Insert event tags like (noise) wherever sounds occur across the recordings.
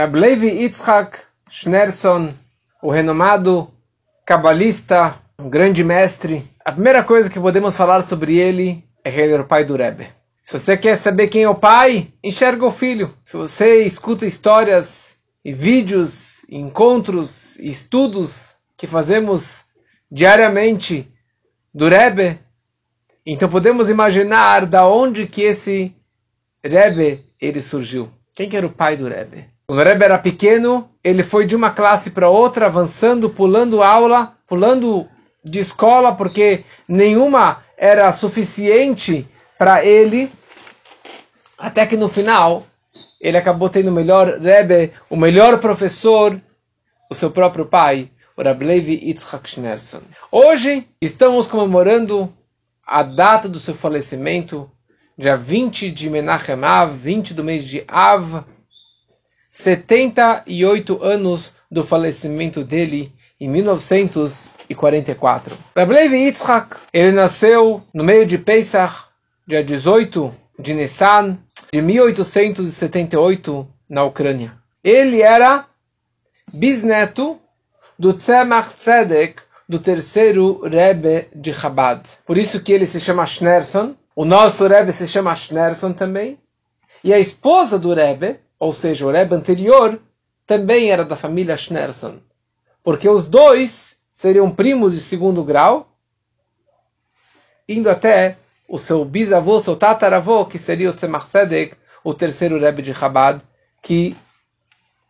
Rab Levi Yitzhak Schneerson, o renomado cabalista, um grande mestre. A primeira coisa que podemos falar sobre ele é que ele era o pai do Rebbe. Se você quer saber quem é o pai, enxerga o filho. Se você escuta histórias e vídeos, encontros e estudos que fazemos diariamente do Rebbe, então podemos imaginar da onde que esse Rebbe ele surgiu. Quem que era o pai do Rebbe? O Rebbe era pequeno, ele foi de uma classe para outra, avançando, pulando aula, pulando de escola, porque nenhuma era suficiente para ele, até que no final ele acabou tendo o melhor Rebbe, o melhor professor, o seu próprio pai, o Rabbi Levi Yitzhak Schneerson. Hoje estamos comemorando a data do seu falecimento, dia 20 de Menachem Av, 20 do mês de Av, 78 anos do falecimento dele em 1944. Rabbi Levi Yitzhak, ele nasceu no meio de Pesach, dia 18 de Nissan, de 1878, na Ucrânia. Ele era bisneto do Tzemach Tzedek, do terceiro Rebbe de Chabad. Por isso que ele se chama Schneerson. O nosso Rebbe se chama Schneerson também. E a esposa do Rebbe, ou seja, o Rebbe anterior, também era da família Schneerson. Porque os dois seriam primos de segundo grau, indo até o seu bisavô, seu tataravô, que seria o Tzemach Tzedek, o terceiro Rebbe de Chabad, que,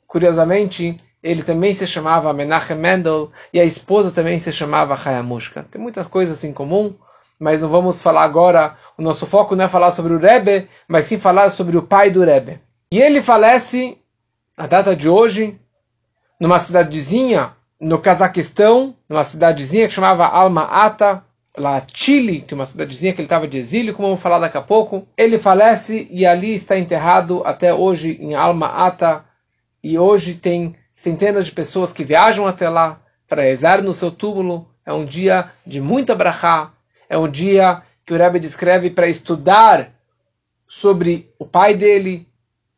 curiosamente, ele também se chamava Menachem Mendel e a esposa também se chamava Hayamushka. Tem muitas coisas em comum, mas não vamos falar agora. O nosso foco não é falar sobre o Rebbe, mas sim falar sobre o pai do Rebbe. E ele falece, a data de hoje, numa cidadezinha no Cazaquistão, numa cidadezinha que chamava Alma Ata, lá Chile, que é uma cidadezinha que ele estava de exílio, como vamos falar daqui a pouco. Ele falece e ali está enterrado até hoje em Alma Ata. E hoje tem centenas de pessoas que viajam até lá para rezar no seu túmulo. É um dia de muita brachá. É um dia que o Rebbe descreve para estudar sobre o pai dele,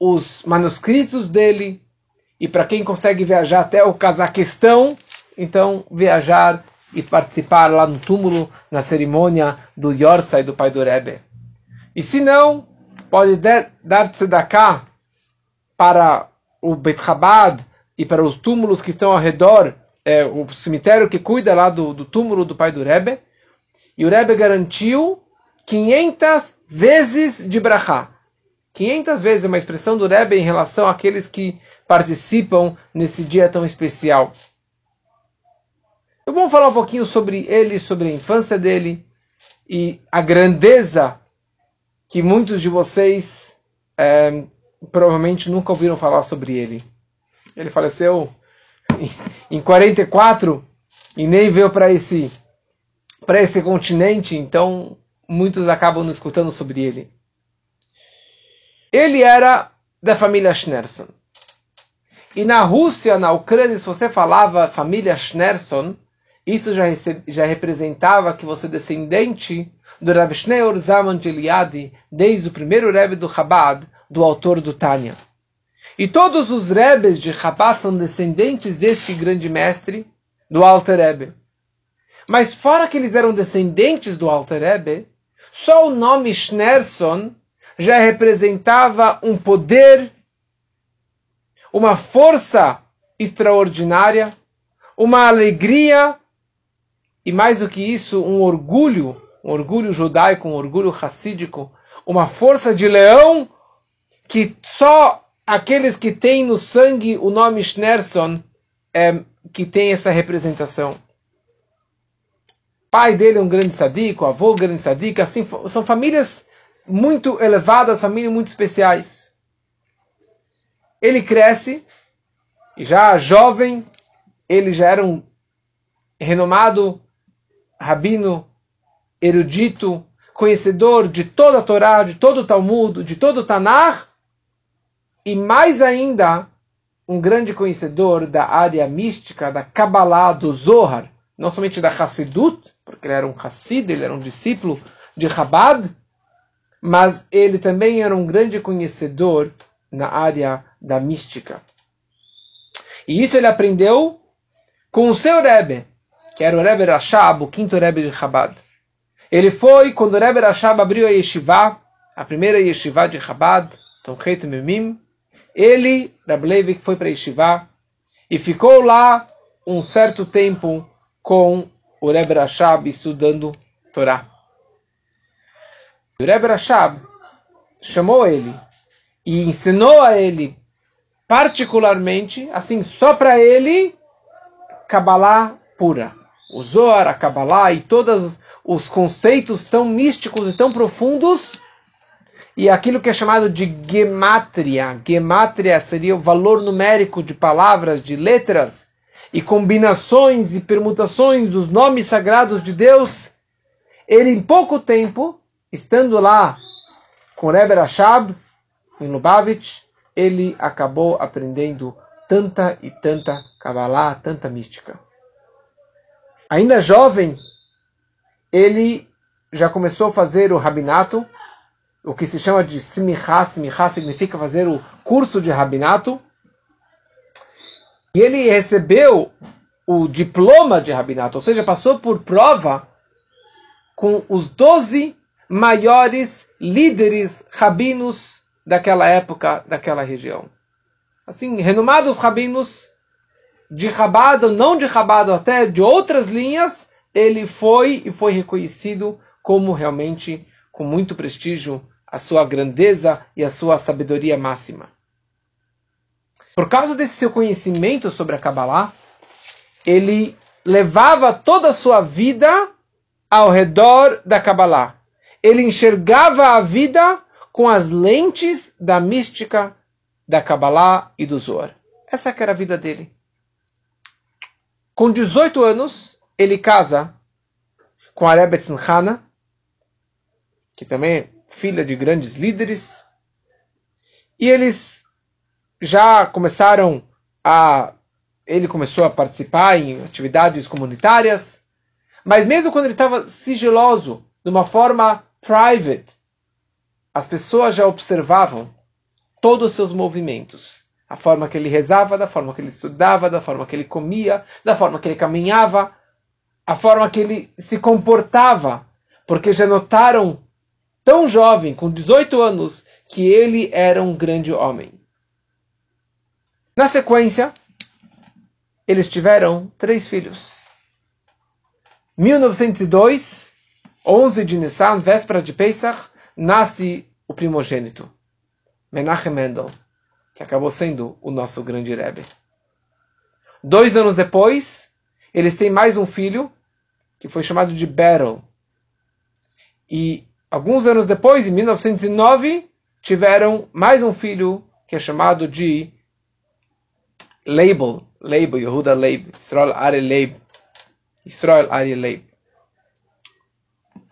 os manuscritos dele. E para quem consegue viajar até o Cazaquistão, então viajar e participar lá no túmulo, na cerimônia do Yortzai do pai do Rebbe. E se não, pode dar tzedakah para o Bet Chabad, e para os túmulos que estão ao redor, é, o cemitério que cuida lá do, do túmulo do pai do Rebbe. E o Rebbe garantiu 500 vezes de brachá. 500 vezes é uma expressão do Rebbe em relação àqueles que participam nesse dia tão especial. Eu vou falar um pouquinho sobre ele, sobre a infância dele e a grandeza que muitos de vocês é, provavelmente nunca ouviram falar sobre ele. Ele faleceu em 44 e nem veio para esse para esse continente, então muitos acabam não escutando sobre ele. Ele era da família Schneerson. E na Rússia, na Ucrânia, se você falava família Schneerson, isso já, já representava que você é descendente do Rabbi Schneur Zaman de Eliade, desde o primeiro Rebbe do Chabad, do autor do Tânia. E todos os Rebes de Chabad são descendentes deste grande mestre, do Alter Rebbe. Mas fora que eles eram descendentes do Alter Rebbe, só o nome Schneerson já representava um poder, uma força extraordinária, uma alegria e mais do que isso, um orgulho, um orgulho judaico, um orgulho racídico, uma força de leão que só aqueles que têm no sangue o nome Schneerson, é, que tem essa representação. Pai dele é um grande sadico, avô um grande sadico, assim, são famílias muito elevadas, famílias muito especiais. Ele cresce, e já jovem, ele já era um renomado rabino, erudito, conhecedor de toda a Torá, de todo o Talmud, de todo o Tanakh, e mais ainda, um grande conhecedor da área mística, da Kabbalah, do Zohar, não somente da Hassidut, porque ele era um Hassid, ele era um discípulo de Chabad, mas ele também era um grande conhecedor na área da mística. E isso ele aprendeu com o seu Rebbe, que era o Rebbe Rashab, o quinto Rebbe de Chabad. Ele foi quando o Rebbe Rashab abriu a Yeshiva, a primeira Yeshiva de Chabad, Tomchet Memim. Ele, Rabbi Levi, foi para a Yeshiva e ficou lá um certo tempo com o Rebbe Rashab estudando Torá. O Rebbe Rashab chamou ele e ensinou a ele particularmente, assim, só para ele, Kabbalah pura. O Zohar, a Kabbalah e todos os conceitos tão místicos e tão profundos e aquilo que é chamado de gematria. Gematria seria o valor numérico de palavras, de letras e combinações e permutações dos nomes sagrados de Deus. Ele, em pouco tempo, estando lá com Rebbe Rashab, em Lubavitch, ele acabou aprendendo tanta e tanta Kabbalah, tanta mística. Ainda jovem, ele já começou a fazer o rabinato, o que se chama de smichá. Smichá significa fazer o curso de rabinato. E ele recebeu o diploma de rabinato, ou seja, passou por prova com os doze maiores líderes rabinos daquela época, daquela região. Assim, renomados rabinos de Rabado, não de Rabado, até de outras linhas, ele foi e foi reconhecido como realmente, com muito prestígio, a sua grandeza e a sua sabedoria máxima. Por causa desse seu conhecimento sobre a Kabbalah, ele levava toda a sua vida ao redor da Kabbalah. Ele enxergava a vida com as lentes da mística da Kabbalah e do Zohar. Essa era a vida dele. Com 18 anos, ele casa com a Rebbe que também é filha de grandes líderes, e eles já começaram a. Ele começou a participar em atividades comunitárias, mas mesmo quando ele estava sigiloso, de uma forma private, as pessoas já observavam todos os seus movimentos. A forma que ele rezava, da forma que ele estudava, da forma que ele comia, da forma que ele caminhava, a forma que ele se comportava, porque já notaram, tão jovem, com 18 anos, que ele era um grande homem. Na sequência, eles tiveram três filhos. 1902, 11 de Nissan, véspera de Pesach, nasce o primogênito, Menachem Mendel, que acabou sendo o nosso grande Rebbe. Dois anos depois, eles têm mais um filho, que foi chamado de Beryl. E alguns anos depois, em 1909, tiveram mais um filho, que é chamado de Label, Label, Yehuda Leib, Israel Ari Leib, Israel Ari Leib.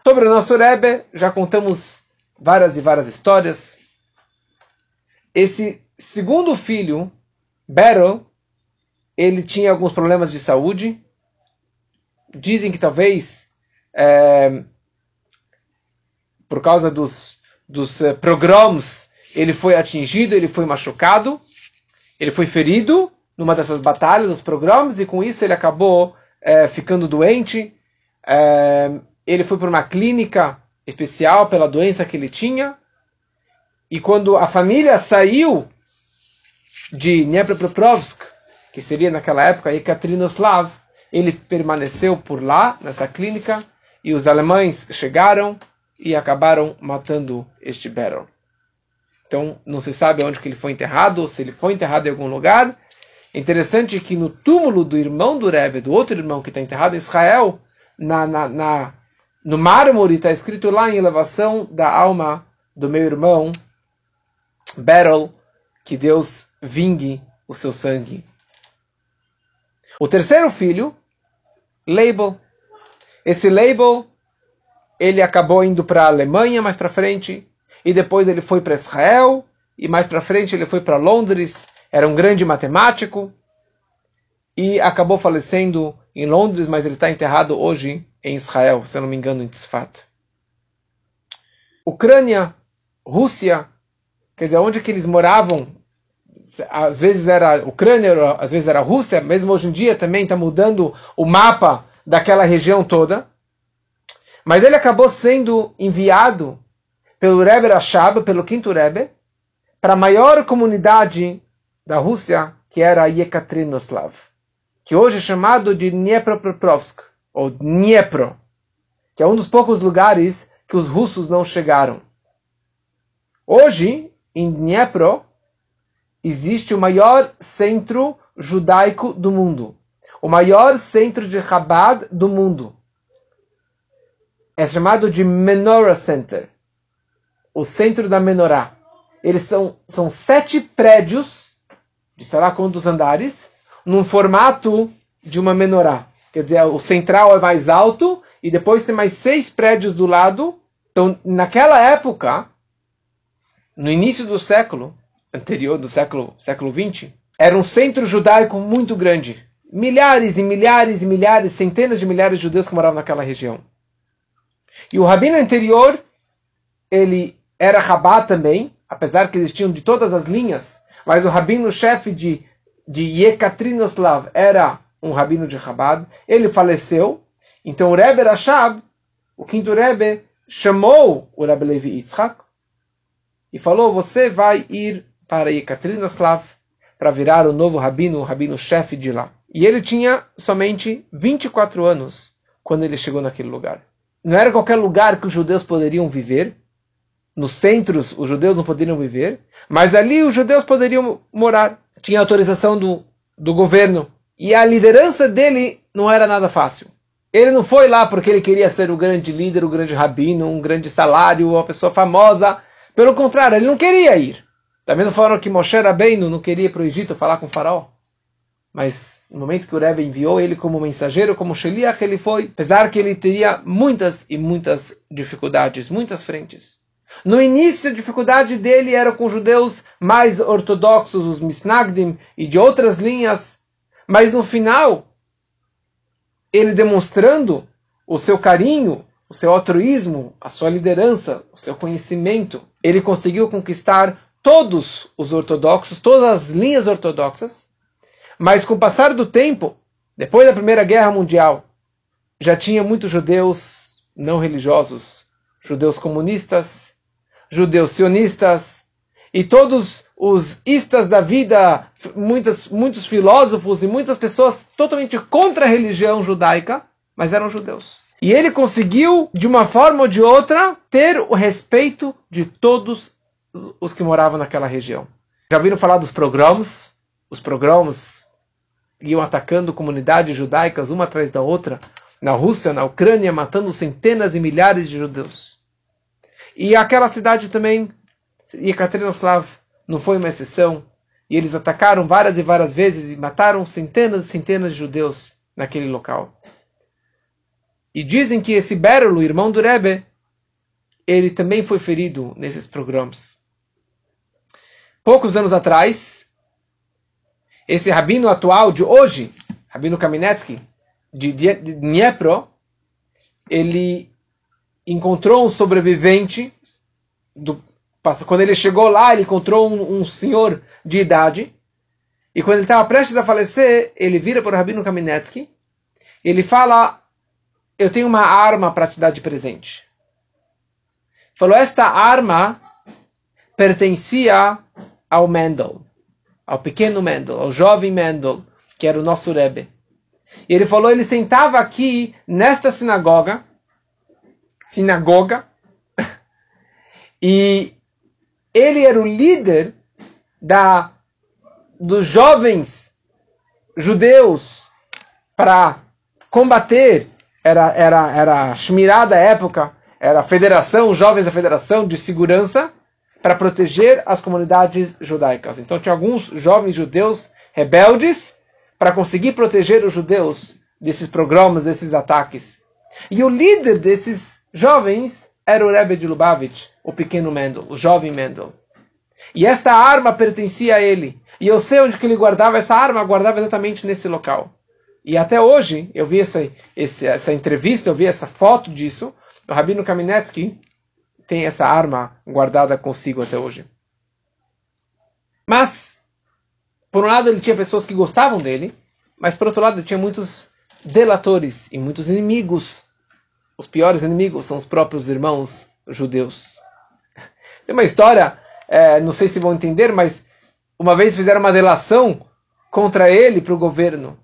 Sobre o nosso Rebbe, já contamos várias e várias histórias. Esse segundo filho, Beryl, ele tinha alguns problemas de saúde. Dizem que talvez é, por causa dos, dos uh, pogroms ele foi atingido, ele foi machucado, ele foi ferido numa dessas batalhas, dos pogroms, e com isso ele acabou é, ficando doente. É, ele foi para uma clínica especial pela doença que ele tinha. E quando a família saiu de Dnepropetrovsk, que seria naquela época Ekaterinoslav, ele permaneceu por lá, nessa clínica, e os alemães chegaram e acabaram matando este Beryl. Então, não se sabe onde que ele foi enterrado, se ele foi enterrado em algum lugar. É interessante que no túmulo do irmão do Rebbe, do outro irmão que está enterrado em Israel, na, na, na no mármore está escrito lá em elevação da alma do meu irmão Beryl, que Deus vingue o seu sangue. O terceiro filho, Label. Esse Label, ele acabou indo para a Alemanha mais para frente, e depois ele foi para Israel, e mais para frente ele foi para Londres, era um grande matemático, e acabou falecendo em Londres, mas ele está enterrado hoje em Israel, se eu não me engano, em Tzfat. Ucrânia, Rússia, quer dizer, onde que eles moravam às vezes era Ucrânia, às vezes era Rússia, mesmo hoje em dia também está mudando o mapa daquela região toda. Mas ele acabou sendo enviado pelo Rebbe Rashab, pelo quinto Rebbe, para a maior comunidade da Rússia, que era Yekaterinoslav, que hoje é chamado de Dnepropetrovsk, ou Dniepro, que é um dos poucos lugares que os russos não chegaram. Hoje, em Dniepro, existe o maior centro judaico do mundo, o maior centro de Chabad do mundo. É chamado de Menorah Center, o centro da menorá. Eles são, são sete prédios, de sei lá quantos andares, num formato de uma menorá. Quer dizer, o central é mais alto e depois tem mais seis prédios do lado. Então, naquela época, no início do século anterior, do século, século 20, era um centro judaico muito grande. Milhares e milhares e milhares, centenas de milhares de judeus que moravam naquela região. E o rabino anterior, ele era rabá também, apesar que eles tinham de todas as linhas, mas o rabino-chefe de, de Yekaterinoslav era um rabino de Chabad. Ele faleceu, então o Rebbe Rashab, o quinto Rebbe, chamou o Rebbe Levi Yitzhak e falou: Você vai ir para Yekaterinoslav para virar o novo rabino, o rabino-chefe de lá. E ele tinha somente 24 anos quando ele chegou naquele lugar. Não era qualquer lugar que os judeus poderiam viver, nos centros os judeus não poderiam viver, mas ali os judeus poderiam morar. Tinha autorização do, do governo. E a liderança dele não era nada fácil. Ele não foi lá porque ele queria ser o grande líder, o grande rabino, um grande salário, uma pessoa famosa. Pelo contrário, ele não queria ir. Da mesma forma que Moshe Rabbeinu não queria ir para o Egito falar com o faraó. Mas no momento que o Rebbe enviou ele como mensageiro, como Sheliach, ele foi, apesar que ele teria muitas e muitas dificuldades, muitas frentes. No início, a dificuldade dele era com os judeus mais ortodoxos, os Misnagdim e de outras linhas. Mas no final, ele demonstrando o seu carinho, o seu altruísmo, a sua liderança, o seu conhecimento, ele conseguiu conquistar todos os ortodoxos, todas as linhas ortodoxas. Mas com o passar do tempo, depois da Primeira Guerra Mundial, já tinha muitos judeus não religiosos, judeus comunistas, judeus sionistas e todos os istas da vida, muitas, muitos filósofos e muitas pessoas totalmente contra a religião judaica, mas eram judeus. E ele conseguiu, de uma forma ou de outra, ter o respeito de todos os que moravam naquela região. Já ouviram falar dos programas? Os programas iam atacando comunidades judaicas uma atrás da outra, na Rússia, na Ucrânia, matando centenas e milhares de judeus. E aquela cidade também, Yekaterinoslav, não foi uma exceção. E eles atacaram várias e várias vezes e mataram centenas e centenas de judeus naquele local. E dizem que esse Berlo, irmão do Rebbe, ele também foi ferido nesses programas. Poucos anos atrás, esse rabino atual de hoje, Rabino Kamenetsky, de Dniepro, ele encontrou um sobrevivente. Do, quando ele chegou lá, ele encontrou um, um senhor de idade. E quando ele estava prestes a falecer, ele vira para o Rabino Kamenetsky. Ele fala: Eu tenho uma arma para te dar de presente. Falou: Esta arma pertencia ao Mendel, ao pequeno Mendel, ao jovem Mendel, que era o nosso Rebbe. E ele falou: ele sentava aqui nesta sinagoga sinagoga. (laughs) E ele era o líder da dos jovens judeus para combater era era era a Shmirá da época, era a Federação, os jovens da Federação de Segurança para proteger as comunidades judaicas. Então tinha alguns jovens judeus rebeldes para conseguir proteger os judeus desses programas, desses ataques. E o líder desses jovens era o Rebbe de Lubavitch, o pequeno Mendel, o jovem Mendel. E esta arma pertencia a ele. E eu sei onde que ele guardava essa arma, guardava exatamente nesse local. E até hoje, eu vi essa, essa entrevista, eu vi essa foto disso. O Rabino Kamenetsky tem essa arma guardada consigo até hoje. Mas, por um lado ele tinha pessoas que gostavam dele, mas por outro lado ele tinha muitos delatores e muitos inimigos. Os piores inimigos são os próprios irmãos judeus. (laughs) Tem uma história, é, não sei se vão entender, mas uma vez fizeram uma delação contra ele para o governo.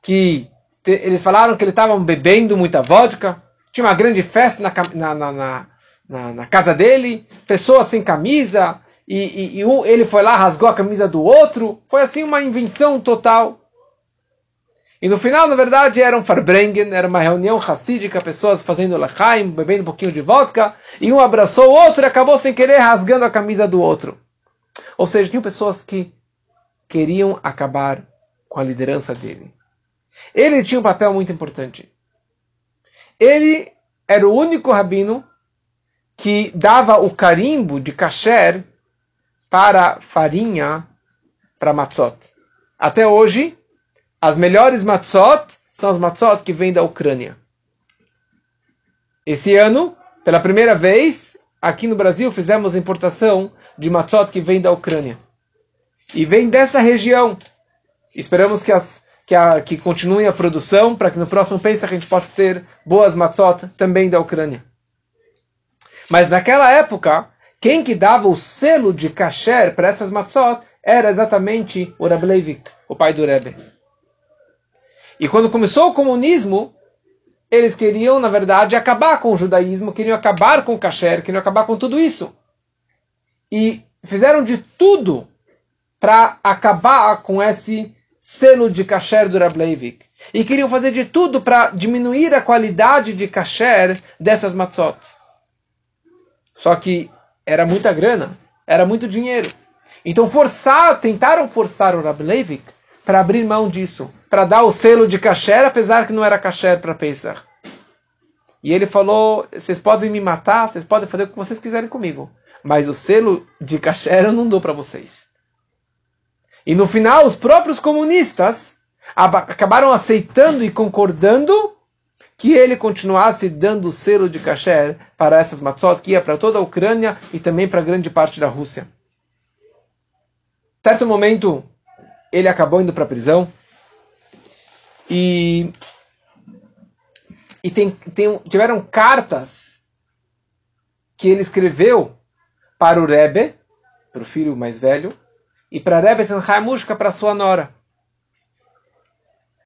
Que te, eles falaram que ele estava bebendo muita vodka, tinha uma grande festa na, na, na, na, na casa dele, pessoas sem camisa, e, e, e um, ele foi lá, rasgou a camisa do outro. Foi assim uma invenção total. E no final, na verdade, era um Farbrengen, era uma reunião racídica, pessoas fazendo lachaim, bebendo um pouquinho de vodka, e um abraçou o outro e acabou sem querer rasgando a camisa do outro. Ou seja, tinham pessoas que queriam acabar com a liderança dele. Ele tinha um papel muito importante. Ele era o único rabino que dava o carimbo de kasher para farinha para matzot. Até hoje, as melhores matzot são as matzot que vêm da Ucrânia. Esse ano, pela primeira vez, aqui no Brasil, fizemos a importação de matzot que vem da Ucrânia. E vem dessa região. Esperamos que, as, que, a, que continue a produção para que no próximo Pesach a gente possa ter boas matzot também da Ucrânia. Mas naquela época, quem que dava o selo de kasher para essas matzot era exatamente o Rebbe Leivik, o pai do Rebbe. E quando começou o comunismo, eles queriam, na verdade, acabar com o judaísmo, queriam acabar com o kasher, queriam acabar com tudo isso. E fizeram de tudo para acabar com esse selo de kasher do Rebbe Leivik. E queriam fazer de tudo para diminuir a qualidade de kasher dessas matzot. Só que era muita grana, era muito dinheiro. Então forçar, tentaram forçar o Rabbi Leivik para abrir mão disso, para dar o selo de kasher, apesar que não era kasher para Pesach. E ele falou: vocês podem me matar, vocês podem fazer o que vocês quiserem comigo, mas o selo de kasher eu não dou para vocês. E no final, os próprios comunistas acabaram aceitando e concordando que ele continuasse dando o selo de kasher para essas matzot que ia para toda a Ucrânia e também para grande parte da Rússia. Certo momento, ele acabou indo para a prisão e e tem, tem, tiveram cartas que ele escreveu para o Rebbe, para o filho mais velho, e para Rebbe Senhaimushka, para sua nora.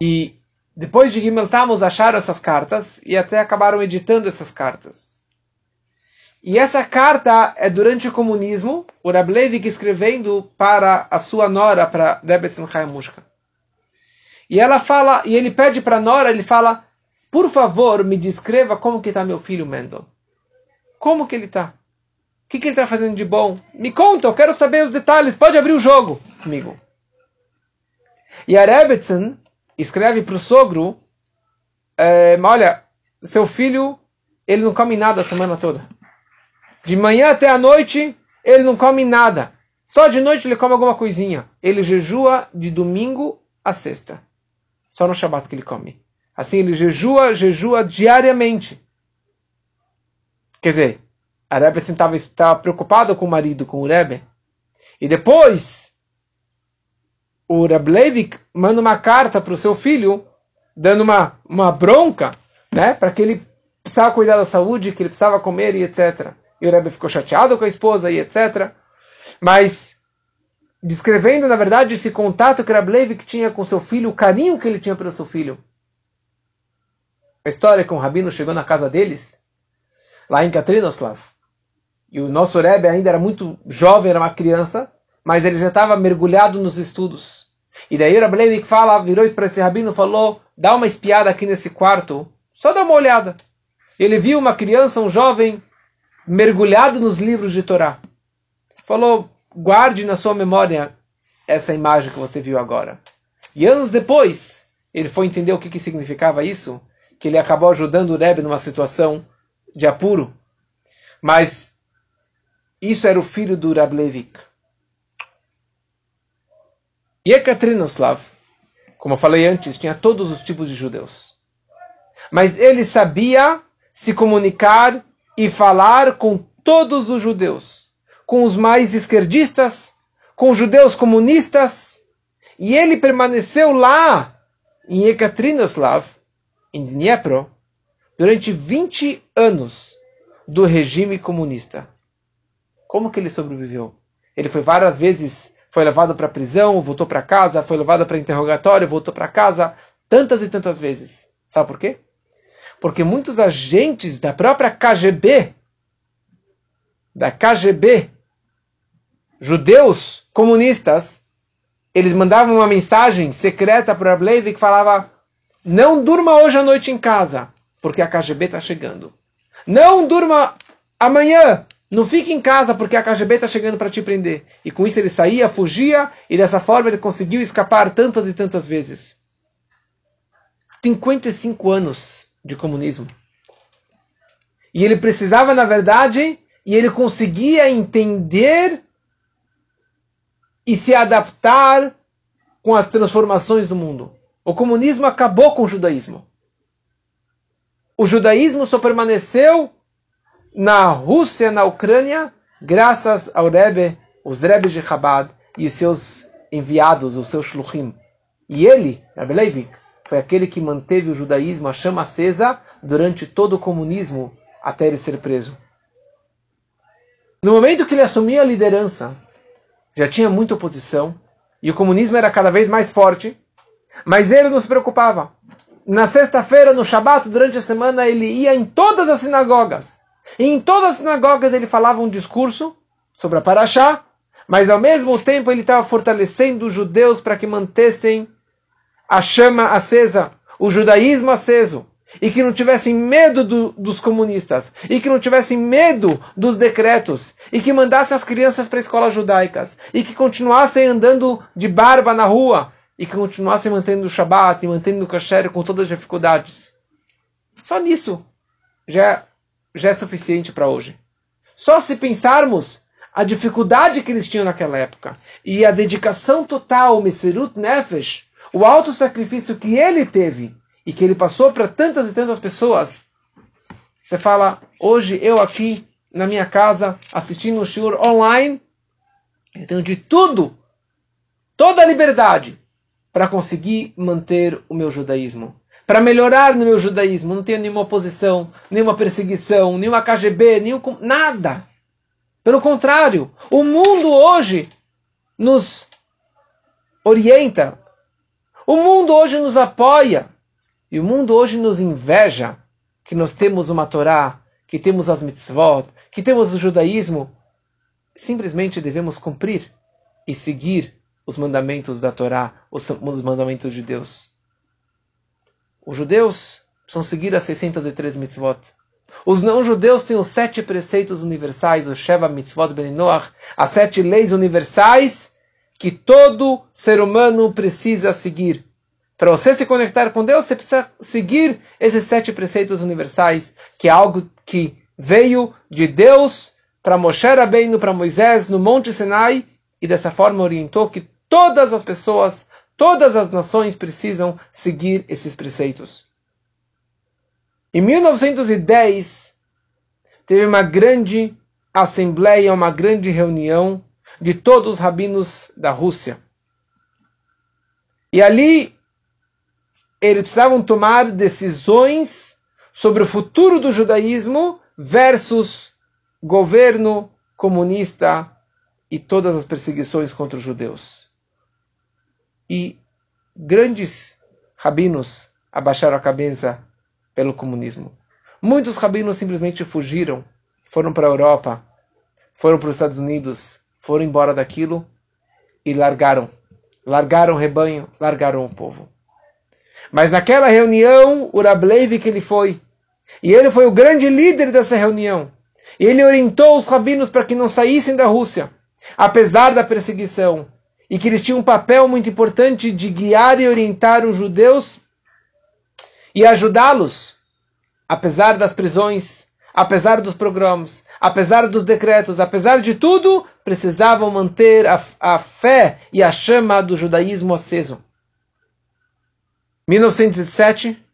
E depois de Gimel Tammuz acharam essas cartas e até acabaram editando essas cartas. E essa carta é durante o comunismo, o Rab Leivik escrevendo para a sua nora, para Rebbetzin Mushka. E ela fala, e ele pede para nora, ele fala, por favor, me descreva como que está meu filho Mendel. Como que ele está? O que, que ele está fazendo de bom? Me conta, eu quero saber os detalhes. Pode abrir o jogo comigo. E a Rebbetzin escreve para o sogro, é, olha, seu filho, ele não come nada a semana toda. De manhã até a noite, ele não come nada. Só de noite ele come alguma coisinha. Ele jejua de domingo a sexta. Só no Shabat que ele come. Assim ele jejua, jejua diariamente. Quer dizer, a Rebbe estava, estava preocupado com o marido, com o Rebbe. E depois, o Rableivik manda uma carta para o seu filho, dando uma, uma bronca, né, para que ele precisava cuidar da saúde, que ele precisava comer e etc. E o Rebbe ficou chateado com a esposa e etc. Mas descrevendo, na verdade, esse contato que Rableivik tinha com seu filho, o carinho que ele tinha pelo seu filho. A história é que um rabino chegou na casa deles, lá em Katrinoslav, e o nosso Rebbe ainda era muito jovem, era uma criança, mas ele já estava mergulhado nos estudos. E daí o Rableivik fala, virou para esse rabino falou, dá uma espiada aqui nesse quarto, só dá uma olhada. Ele viu uma criança, um jovem, mergulhado nos livros de Torá. Falou, guarde na sua memória essa imagem que você viu agora. E anos depois, ele foi entender o que, que significava isso, que ele acabou ajudando o Rebbe numa situação de apuro. Mas isso era o filho do Rablevik. Yekaterinoslav, como eu falei antes, tinha todos os tipos de judeus. Mas ele sabia se comunicar e falar com todos os judeus, com os mais esquerdistas, com os judeus comunistas, E ele permaneceu lá, em Ekaterinoslav, em Dniepro, durante 20 anos do regime comunista. Como que ele sobreviveu? Ele foi várias vezes, foi levado para prisão, voltou para casa, foi levado para interrogatório, voltou para casa, tantas e tantas vezes. Sabe por quê? Porque muitos agentes da própria KGB, da KGB, judeus comunistas, eles mandavam uma mensagem secreta para Ablev que falava: Não durma hoje à noite em casa, porque a KGB está chegando. Não durma amanhã, não fique em casa, porque a KGB está chegando para te prender. E com isso ele saía, fugia, e dessa forma ele conseguiu escapar tantas e tantas vezes. 55 anos de comunismo. E ele precisava, na verdade, e ele conseguia entender e se adaptar com as transformações do mundo. O comunismo acabou com o judaísmo. O judaísmo só permaneceu na Rússia, na Ucrânia, graças ao Rebbe, os Rebes de Chabad e os seus enviados, os seus shluchim. E ele, Rebbe Leivik, foi aquele que manteve o judaísmo, a chama acesa, durante todo o comunismo, até ele ser preso. No momento que ele assumia a liderança, já tinha muita oposição, e o comunismo era cada vez mais forte, mas ele não se preocupava. Na sexta-feira, no Shabat, durante a semana, ele ia em todas as sinagogas. E em todas as sinagogas ele falava um discurso sobre a Paraxá, mas ao mesmo tempo ele estava fortalecendo os judeus para que mantessem a chama acesa, o judaísmo aceso, e que não tivessem medo do, dos comunistas, e que não tivessem medo dos decretos, e que mandassem as crianças para escolas judaicas, e que continuassem andando de barba na rua, e que continuassem mantendo o Shabat e mantendo o kasher com todas as dificuldades. Só nisso já, já é suficiente para hoje. Só se pensarmos a dificuldade que eles tinham naquela época. E a dedicação total, o Meserut Nefesh, o alto sacrifício que ele teve e que ele passou para tantas e tantas pessoas. Você fala, hoje eu aqui na minha casa assistindo o shiur online, eu tenho de tudo, toda a liberdade para conseguir manter o meu judaísmo, para melhorar no meu judaísmo. Não tenho nenhuma oposição, nenhuma perseguição, nenhuma KGB, nenhum nada. Pelo contrário, o mundo hoje nos orienta. O mundo hoje nos apoia. E o mundo hoje nos inveja que nós temos uma Torá, que temos as mitzvot, que temos o judaísmo. Simplesmente devemos cumprir e seguir os mandamentos da Torá, os mandamentos de Deus. Os judeus precisam seguir as 603 mitzvot. Os não-judeus têm os sete preceitos universais, os Sheva Mitzvot Ben Noach, as sete leis universais que todo ser humano precisa seguir. Para você se conectar com Deus, você precisa seguir esses sete preceitos universais, que é algo que veio de Deus para Moshe Rabbeinu, para Moisés, no Monte Sinai, e dessa forma orientou que todas as pessoas, todas as nações precisam seguir esses preceitos. Em 1910, teve uma grande assembleia, uma grande reunião de todos os rabinos da Rússia. E ali eles precisavam tomar decisões sobre o futuro do judaísmo versus governo comunista e todas as perseguições contra os judeus. E grandes rabinos abaixaram a cabeça pelo comunismo. Muitos rabinos simplesmente fugiram, foram para a Europa, foram para os Estados Unidos, foram embora daquilo e largaram. Largaram o rebanho, largaram o povo. Mas naquela reunião, o Rablevi que ele foi, e ele foi o grande líder dessa reunião. E ele orientou os rabinos para que não saíssem da Rússia, apesar da perseguição, e que eles tinham um papel muito importante de guiar e orientar os judeus e ajudá-los, apesar das prisões, apesar dos programas, apesar dos decretos, apesar de tudo, precisavam manter a, a fé e a chama do judaísmo aceso. 1907,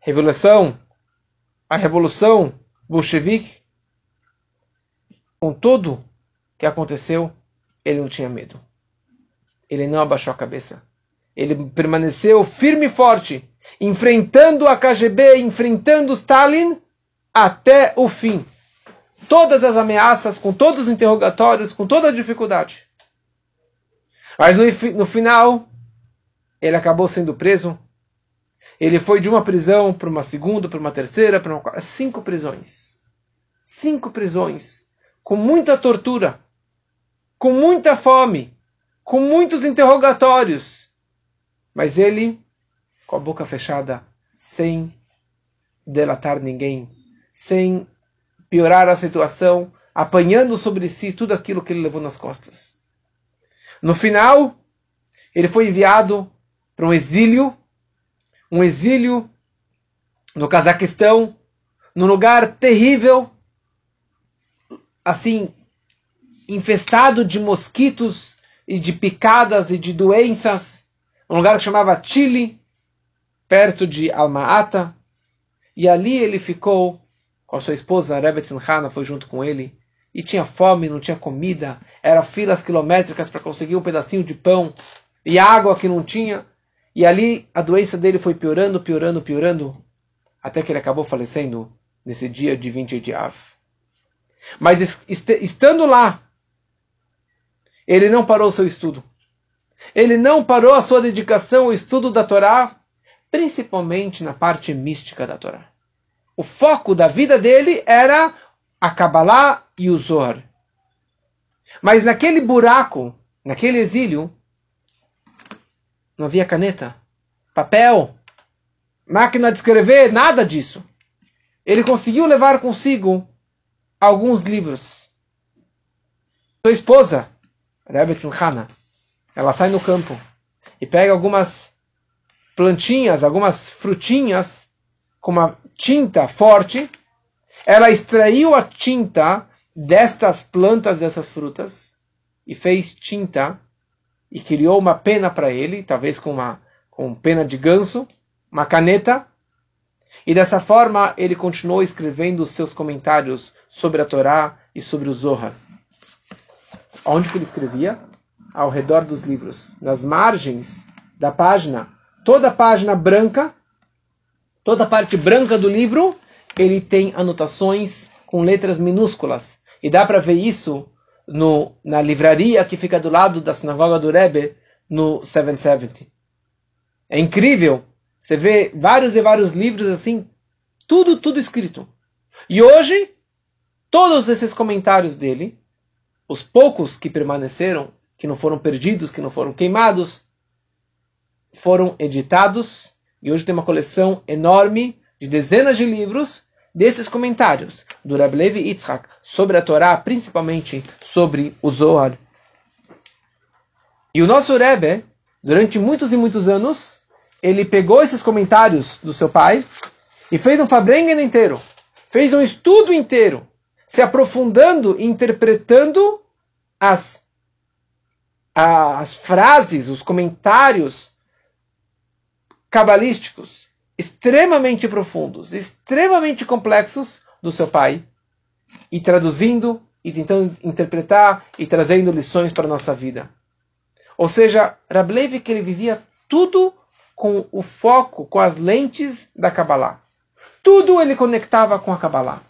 revolução, a revolução bolchevique, com tudo que aconteceu, ele não tinha medo. ele não abaixou a cabeça. Ele permaneceu firme e forte, enfrentando a KGB, enfrentando Stalin até o fim. Todas as ameaças, com todos os interrogatórios, com toda a dificuldade. Mas no, no final, ele acabou sendo preso. Ele foi de uma prisão para uma segunda, para uma terceira, para uma quarta. Cinco prisões. Cinco prisões. Com muita tortura. Com muita fome. Com muitos interrogatórios. Mas ele, com a boca fechada, sem delatar ninguém, sem piorar a situação, apanhando sobre si tudo aquilo que ele levou nas costas. No final, ele foi enviado para um exílio, um exílio no Cazaquistão, num lugar terrível, assim, infestado de mosquitos e de picadas e de doenças, um lugar que chamava Chile, perto de Alma-Ata, e ali ele ficou com a sua esposa, Rebet Sinhana, foi junto com ele, e tinha fome, não tinha comida, era filas quilométricas para conseguir um pedacinho de pão e água que não tinha. E ali a doença dele foi piorando, piorando, piorando, até que ele acabou falecendo nesse dia de 20 de Av. Mas est estando lá, ele não parou o seu estudo. Ele não parou a sua dedicação ao estudo da Torá, principalmente na parte mística da Torá. O foco da vida dele era a Kabbalah e o Zohar. Mas naquele buraco, naquele exílio, não havia caneta, papel, máquina de escrever, nada disso. Ele conseguiu levar consigo alguns livros. Sua esposa, Rebbe Tzilchana, ela sai no campo e pega algumas plantinhas, algumas frutinhas com uma tinta forte ela extraiu a tinta destas plantas, dessas frutas, e fez tinta e criou uma pena para ele, talvez com uma com pena de ganso, uma caneta, e dessa forma ele continuou escrevendo os seus comentários sobre a Torá e sobre o Zohar. Onde que ele escrevia? Ao redor dos livros, nas margens da página, toda a página branca, toda a parte branca do livro, ele tem anotações com letras minúsculas. E dá para ver isso no, na livraria que fica do lado da sinagoga do Rebbe, no 770. É incrível. Você vê vários e vários livros assim, tudo, tudo escrito. E hoje, todos esses comentários dele, os poucos que permaneceram, que não foram perdidos, que não foram queimados, foram editados. E hoje tem uma coleção enorme de dezenas de livros desses comentários do Reb Levi Yitzhak sobre a Torá, principalmente sobre o Zohar. E o nosso Rebbe, durante muitos e muitos anos, ele pegou esses comentários do seu pai e fez um Fabrengen inteiro, fez um estudo inteiro, se aprofundando e interpretando as, as frases, os comentários cabalísticos extremamente profundos, extremamente complexos do seu pai, e traduzindo e tentando interpretar e trazendo lições para a nossa vida. Ou seja, Rablev que ele vivia tudo com o foco, com as lentes da Kabbalah. Tudo ele conectava com a Kabbalah.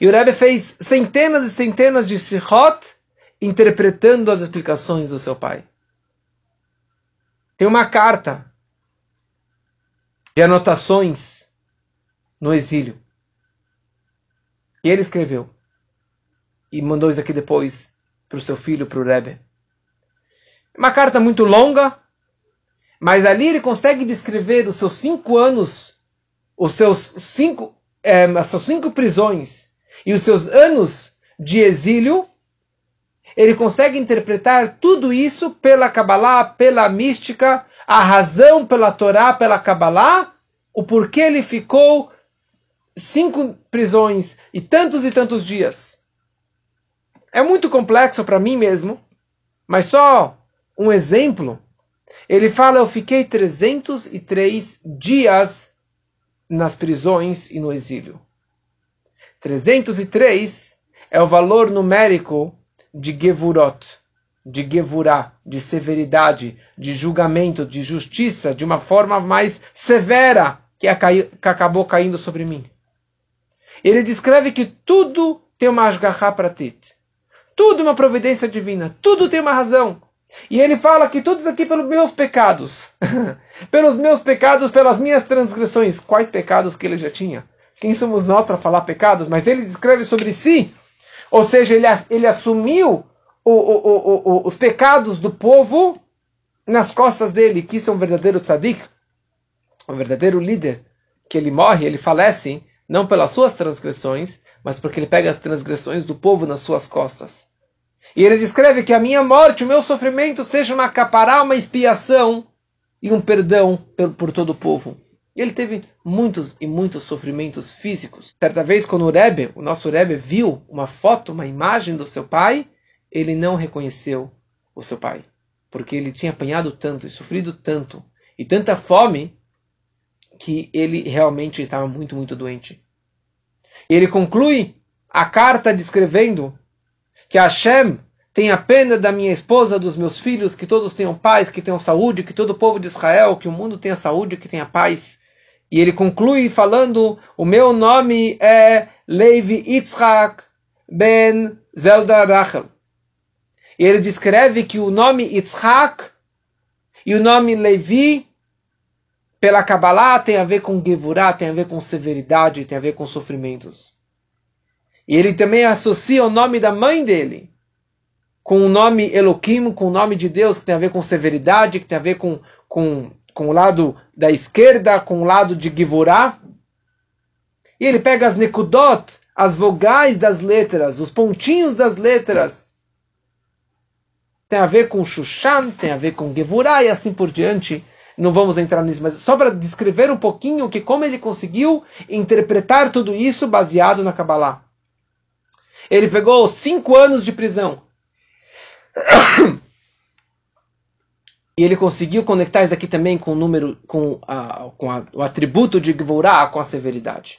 E o Rebbe fez centenas e centenas de sihot interpretando as explicações do seu pai. Tem uma carta de anotações no exílio. E ele escreveu e mandou isso aqui depois para o seu filho, para o Rebbe. Uma carta muito longa, mas ali ele consegue descrever os seus cinco anos, os seus cinco, é, as suas cinco prisões e os seus anos de exílio. Ele consegue interpretar tudo isso pela Kabbalah, pela mística, a razão pela Torá, pela Kabbalah, o porquê ele ficou cinco prisões e tantos e tantos dias. É muito complexo para mim mesmo, mas só um exemplo. Ele fala: Eu fiquei 303 dias nas prisões e no exílio. 303 é o valor numérico de Gevurot. de Gevurá, de severidade, de julgamento, de justiça, de uma forma mais severa que, acabou caindo sobre mim. Ele descreve que tudo tem uma Ashgaha Pratit. Tudo uma providência divina. Tudo tem uma razão. E ele fala que tudo isso aqui pelos meus pecados. (laughs) pelos meus pecados, pelas minhas transgressões. Quais pecados que ele já tinha? Quem somos nós para falar pecados? Mas ele descreve sobre si. Ou seja, ele, ele assumiu o, o, o, os pecados do povo nas costas dele, que isso é um verdadeiro tzadik, um verdadeiro líder, que ele morre, ele falece, não pelas suas transgressões, mas porque ele pega as transgressões do povo nas suas costas. E ele descreve que a minha morte, o meu sofrimento, seja uma capará, uma expiação e um perdão por, por todo o povo. E ele teve muitos e muitos sofrimentos físicos. Certa vez, quando o Rebbe, o nosso Rebbe, viu uma foto, uma imagem do seu pai, ele não reconheceu o seu pai, porque ele tinha apanhado tanto e sofrido tanto e tanta fome que ele realmente estava muito, muito doente. E ele conclui a carta descrevendo que Hashem tenha pena da minha esposa, dos meus filhos, que todos tenham paz, que tenham saúde, que todo o povo de Israel, que o mundo tenha saúde, que tenha paz. E ele conclui falando: o meu nome é Levi Yitzhak ben Zelda Rachel. E ele descreve que o nome Yitzhak e o nome Levi, pela Kabbalah, tem a ver com Gevurah, tem a ver com severidade, tem a ver com sofrimentos. E ele também associa o nome da mãe dele com o nome Elohim, com o nome de Deus, que tem a ver com severidade, que tem a ver com, com, com o lado da esquerda, com o lado de Gevurah. E ele pega as nekudot, as vogais das letras, os pontinhos das letras, tem a ver com Shushan, tem a ver com Gevurah e assim por diante. Não vamos entrar nisso, mas só para descrever um pouquinho que como ele conseguiu interpretar tudo isso baseado na Kabbalah. Ele pegou cinco anos de prisão. (coughs) E ele conseguiu conectar isso aqui também com o número, com, a, com a, o atributo de Gevurah, com a severidade.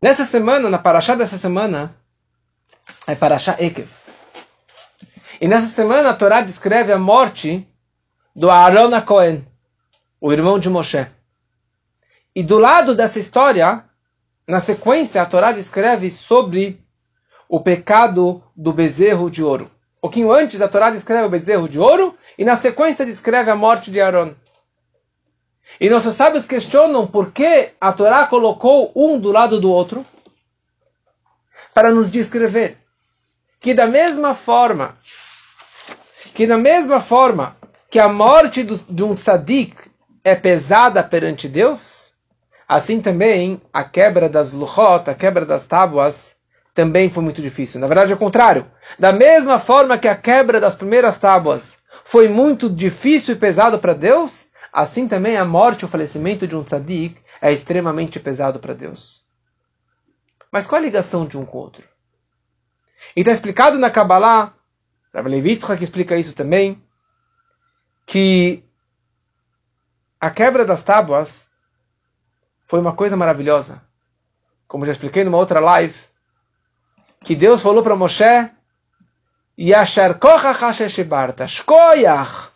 Nessa semana, na Parashá dessa semana, é Parashá Ekev. E nessa semana a Torá descreve a morte do Aaron Cohen, o irmão de Moshe. E do lado dessa história, na sequência, a Torá descreve sobre o pecado do bezerro de ouro. Pouquinho antes, a Torá descreve o bezerro de ouro, e na sequência descreve a morte de Aaron. E nossos sábios questionam por que a Torá colocou um do lado do outro para nos descrever que da mesma forma que da mesma forma que a morte do, de um tzadik é pesada perante Deus, assim também a quebra das luchot, a quebra das tábuas, também foi muito difícil. Na verdade, é o contrário. Da mesma forma que a quebra das primeiras tábuas foi muito difícil e pesado para Deus, assim também a morte, o falecimento de um tzadik é extremamente pesado para Deus. Mas qual a ligação de um com o outro? E está explicado na Kabbalah Rav Levitzchak explica isso também, que a quebra das tábuas foi uma coisa maravilhosa. Como já expliquei numa outra live, que Deus falou para Moshe, Yashar Shkoyach,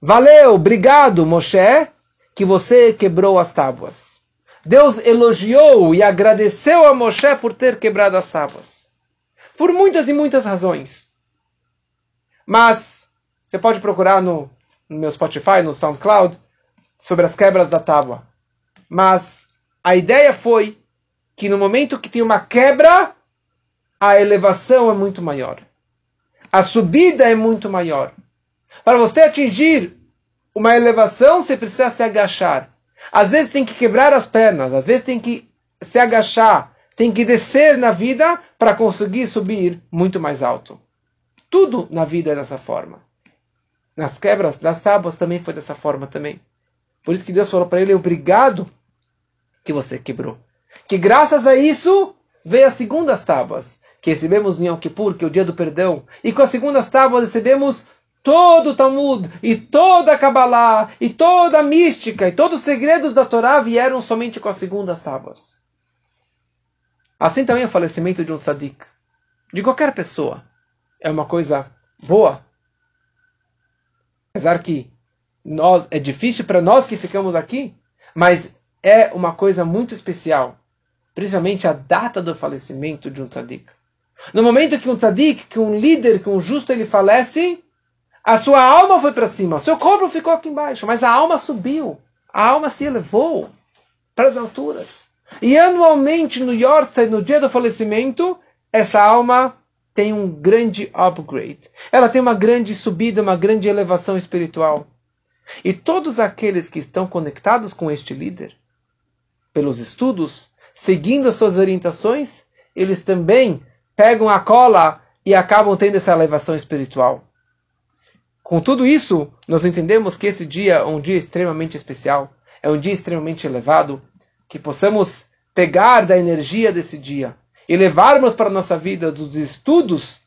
valeu, obrigado Moshe, que você quebrou as tábuas. Deus elogiou e agradeceu a Moshe por ter quebrado as tábuas. Por muitas e muitas razões. Mas você pode procurar no, no meu Spotify, no SoundCloud, sobre as quebras da tábua. Mas a ideia foi que no momento que tem uma quebra, a elevação é muito maior. A subida é muito maior. Para você atingir uma elevação, você precisa se agachar. Às vezes tem que quebrar as pernas, às vezes tem que se agachar, tem que descer na vida para conseguir subir muito mais alto. Tudo na vida é dessa forma. Nas quebras das tábuas também foi dessa forma também. Por isso que Deus falou para ele: obrigado que você quebrou. Que graças a isso veio as segundas tábuas, que recebemos no Yom Kippur, que é o dia do perdão. E com as segundas tábuas recebemos todo o Talmud, e toda a Kabbalah, e toda a mística, e todos os segredos da Torá vieram somente com as segundas tábuas. Assim também o falecimento de um tzadik, de qualquer pessoa é uma coisa boa. Apesar que nós, é difícil para nós que ficamos aqui, mas é uma coisa muito especial, principalmente a data do falecimento de um tzadik. No momento que um tzadik, que um líder, que um justo ele falece, a sua alma foi para cima, o seu corpo ficou aqui embaixo, mas a alma subiu, a alma se elevou para as alturas. E anualmente no Yortzeit, no dia do falecimento, essa alma tem um grande upgrade. Ela tem uma grande subida, uma grande elevação espiritual. E todos aqueles que estão conectados com este líder, pelos estudos, seguindo as suas orientações, eles também pegam a cola e acabam tendo essa elevação espiritual. Com tudo isso, nós entendemos que esse dia é um dia extremamente especial, é um dia extremamente elevado, que possamos pegar da energia desse dia e levarmos para a nossa vida dos estudos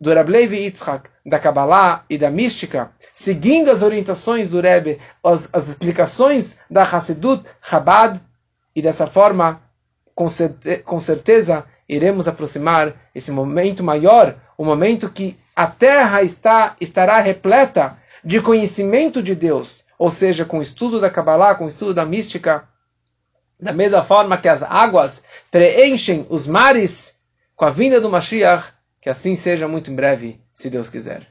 do Reb Levi Yitzhak, da Kabbalah e da mística, seguindo as orientações do Rebbe, as, as explicações da Hassidut Chabad, e dessa forma, com, com certeza, iremos aproximar esse momento maior, o momento que a terra está, estará repleta de conhecimento de Deus, ou seja, com o estudo da Kabbalah, com o estudo da mística, da mesma forma que as águas preenchem os mares com a vinda do Mashiach, que assim seja muito em breve, se Deus quiser.